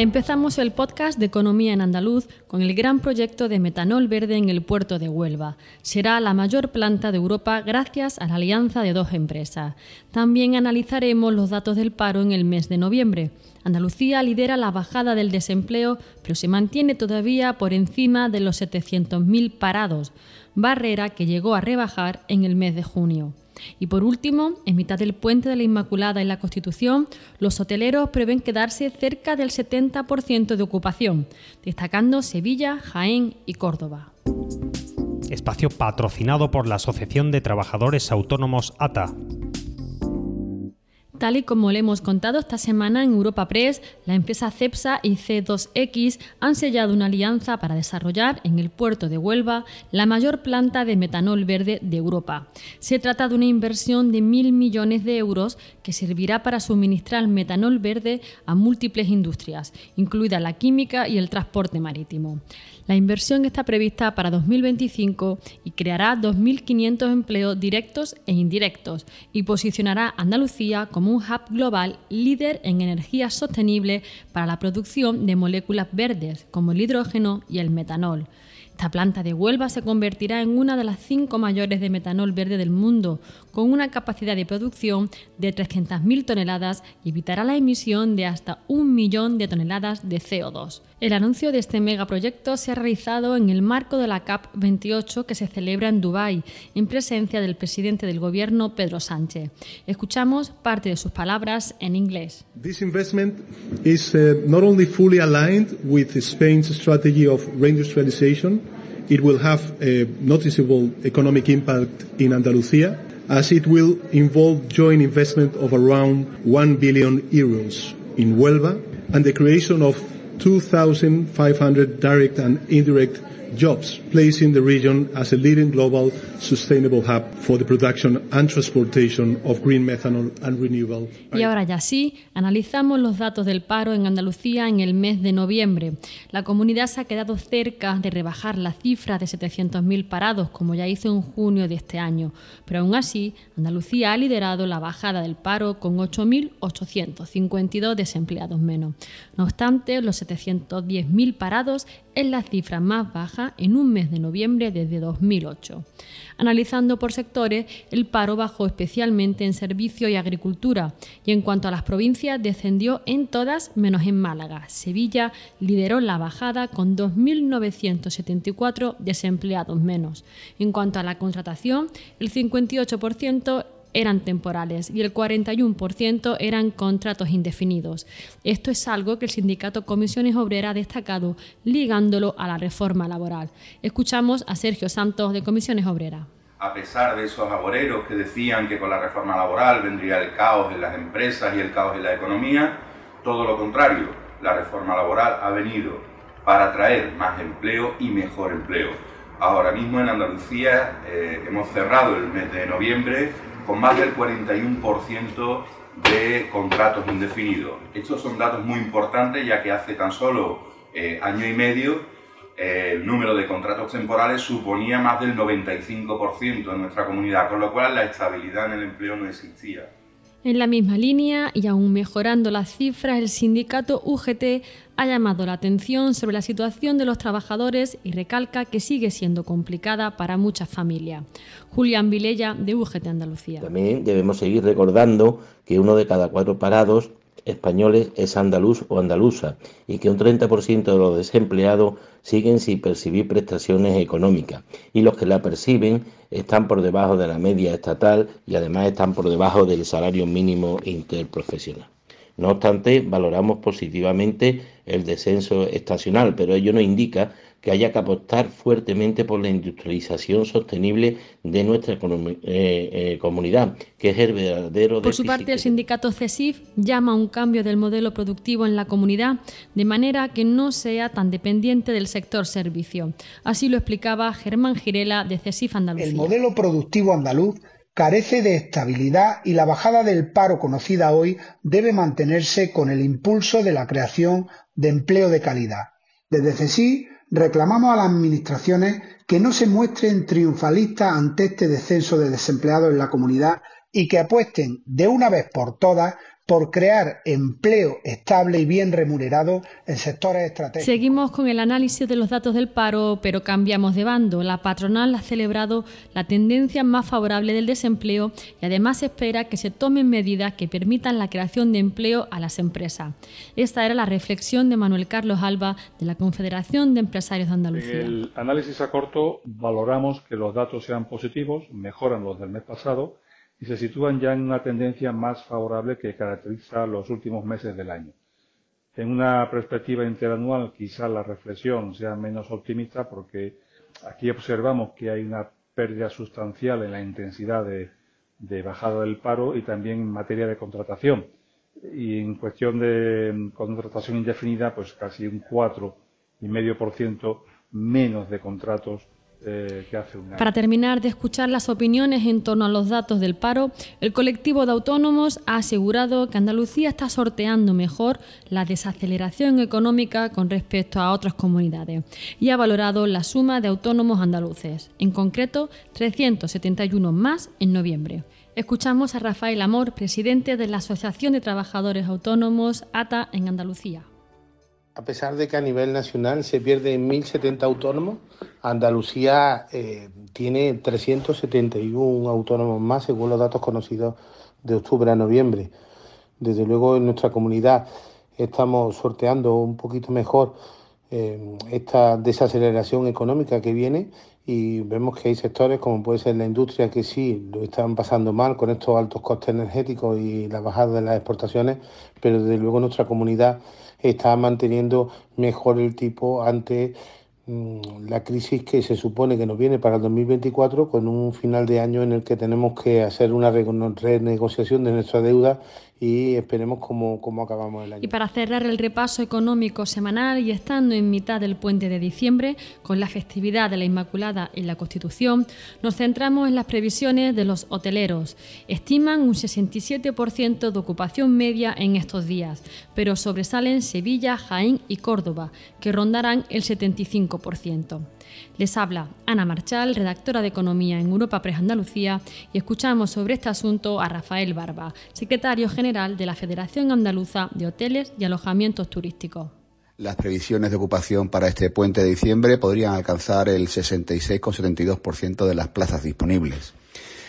Empezamos el podcast de Economía en Andaluz con el gran proyecto de metanol verde en el puerto de Huelva. Será la mayor planta de Europa gracias a la alianza de dos empresas. También analizaremos los datos del paro en el mes de noviembre. Andalucía lidera la bajada del desempleo, pero se mantiene todavía por encima de los 700.000 parados, barrera que llegó a rebajar en el mes de junio. Y por último, en mitad del puente de la Inmaculada y la Constitución, los hoteleros prevén quedarse cerca del 70% de ocupación, destacando Sevilla, Jaén y Córdoba. Espacio patrocinado por la Asociación de Trabajadores Autónomos ATA. Tal y como le hemos contado esta semana en Europa Press, la empresa CEPSA y C2X han sellado una alianza para desarrollar en el puerto de Huelva la mayor planta de metanol verde de Europa. Se trata de una inversión de mil millones de euros que servirá para suministrar metanol verde a múltiples industrias, incluida la química y el transporte marítimo. La inversión está prevista para 2025 y creará 2.500 empleos directos e indirectos y posicionará a Andalucía como un hub global líder en energía sostenible para la producción de moléculas verdes como el hidrógeno y el metanol. Esta planta de Huelva se convertirá en una de las cinco mayores de metanol verde del mundo, con una capacidad de producción de 300.000 toneladas y evitará la emisión de hasta un millón de toneladas de CO2. El anuncio de este megaproyecto se ha realizado en el marco de la CAP 28 que se celebra en Dubái, en presencia del presidente del gobierno Pedro Sánchez. Escuchamos parte de sus palabras en inglés. This investment is uh, not only fully aligned with Spain's strategy of reindustrialization, It will have a noticeable economic impact in Andalucía as it will involve joint investment of around 1 billion euros in Huelva and the creation of 2,500 direct and indirect jobs, placing the region as a leading global sustainable hub for the production and transportation of green methanol and renewable. Y ahora ya sí, analizamos los datos del paro en Andalucía en el mes de noviembre. La comunidad se ha quedado cerca de rebajar la cifra de 700.000 parados, como ya hizo en junio de este año, pero aún así, Andalucía ha liderado la bajada del paro con 8.852 desempleados menos. No obstante, los 710.000 parados es la cifra más baja en un mes de noviembre desde 2008. Analizando por sectores, el paro bajó especialmente en servicio y agricultura y en cuanto a las provincias descendió en todas menos en Málaga. Sevilla lideró la bajada con 2.974 desempleados menos. En cuanto a la contratación, el 58% eran temporales y el 41% eran contratos indefinidos. Esto es algo que el sindicato Comisiones Obreras ha destacado ligándolo a la reforma laboral. Escuchamos a Sergio Santos de Comisiones Obreras. A pesar de esos agoreros que decían que con la reforma laboral vendría el caos en las empresas y el caos en la economía, todo lo contrario, la reforma laboral ha venido para traer más empleo y mejor empleo. Ahora mismo en Andalucía eh, hemos cerrado el mes de noviembre con más del 41% de contratos indefinidos. Estos son datos muy importantes ya que hace tan solo eh, año y medio eh, el número de contratos temporales suponía más del 95% en nuestra comunidad, con lo cual la estabilidad en el empleo no existía. En la misma línea y aún mejorando las cifras, el sindicato UGT ha llamado la atención sobre la situación de los trabajadores y recalca que sigue siendo complicada para muchas familias. Julián Vilella, de UGT Andalucía. También debemos seguir recordando que uno de cada cuatro parados españoles es andaluz o andaluza y que un 30% de los desempleados siguen sin percibir prestaciones económicas y los que la perciben están por debajo de la media estatal y además están por debajo del salario mínimo interprofesional. No obstante, valoramos positivamente el descenso estacional, pero ello no indica que haya que apostar fuertemente por la industrialización sostenible de nuestra eh, eh, comunidad, que es el verdadero... Por su parte, el sindicato CESIF llama a un cambio del modelo productivo en la comunidad, de manera que no sea tan dependiente del sector servicio. Así lo explicaba Germán Girela de CESIF Andalucía. El modelo productivo andaluz carece de estabilidad y la bajada del paro conocida hoy debe mantenerse con el impulso de la creación de empleo de calidad. Desde CESI reclamamos a las administraciones que no se muestren triunfalistas ante este descenso de desempleados en la comunidad y que apuesten de una vez por todas por crear empleo estable y bien remunerado en sectores estratégicos. Seguimos con el análisis de los datos del paro, pero cambiamos de bando. La patronal ha celebrado la tendencia más favorable del desempleo y además espera que se tomen medidas que permitan la creación de empleo a las empresas. Esta era la reflexión de Manuel Carlos Alba de la Confederación de Empresarios de Andalucía. En el análisis a corto valoramos que los datos sean positivos, mejoran los del mes pasado y se sitúan ya en una tendencia más favorable que caracteriza los últimos meses del año. En una perspectiva interanual quizá la reflexión sea menos optimista porque aquí observamos que hay una pérdida sustancial en la intensidad de, bajada del paro y también en materia de contratación. Y en cuestión de contratación indefinida, pues casi un 4,5% menos de contratos eh, Para terminar de escuchar las opiniones en torno a los datos del paro, el colectivo de autónomos ha asegurado que Andalucía está sorteando mejor la desaceleración económica con respecto a otras comunidades y ha valorado la suma de autónomos andaluces, en concreto 371 más en noviembre. Escuchamos a Rafael Amor, presidente de la Asociación de Trabajadores Autónomos ATA en Andalucía. A pesar de que a nivel nacional se pierden 1.070 autónomos, Andalucía eh, tiene 371 autónomos más, según los datos conocidos de octubre a noviembre. Desde luego en nuestra comunidad estamos sorteando un poquito mejor eh, esta desaceleración económica que viene y vemos que hay sectores como puede ser la industria que sí lo están pasando mal con estos altos costes energéticos y la bajada de las exportaciones, pero desde luego nuestra comunidad está manteniendo mejor el tipo ante mm, la crisis que se supone que nos viene para el 2024 con un final de año en el que tenemos que hacer una renegociación de nuestra deuda y esperemos cómo, cómo, acabamos el año. Y para cerrar el repaso económico semanal y estando en mitad del puente de diciembre, con la festividad de la Inmaculada y la Constitución, nos centramos en las previsiones de los hoteleros. Estiman un 67% de ocupación media en estos días, pero sobresalen Sevilla, Jaén y Córdoba, que rondarán el 75%. Les habla Ana Marchal, redactora de Economía en Europa Press Andalucía, y escuchamos sobre este asunto a Rafael Barba, secretario general de la Federación Andaluza de Hoteles y Alojamientos Turísticos. Las previsiones de ocupación para este puente de diciembre podrían alcanzar el 66,72% de las plazas disponibles.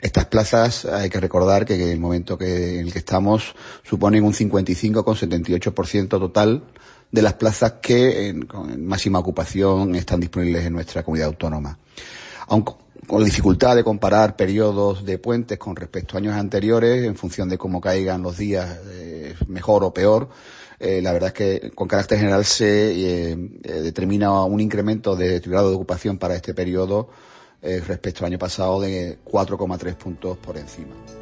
Estas plazas hay que recordar que en el momento en el que estamos suponen un 55,78% total de las plazas que en, con máxima ocupación están disponibles en nuestra comunidad autónoma. Aunque con la dificultad de comparar periodos de puentes con respecto a años anteriores, en función de cómo caigan los días, eh, mejor o peor, eh, la verdad es que con carácter general se eh, determina un incremento de grado de ocupación para este periodo respecto al año pasado de 4,3 puntos por encima.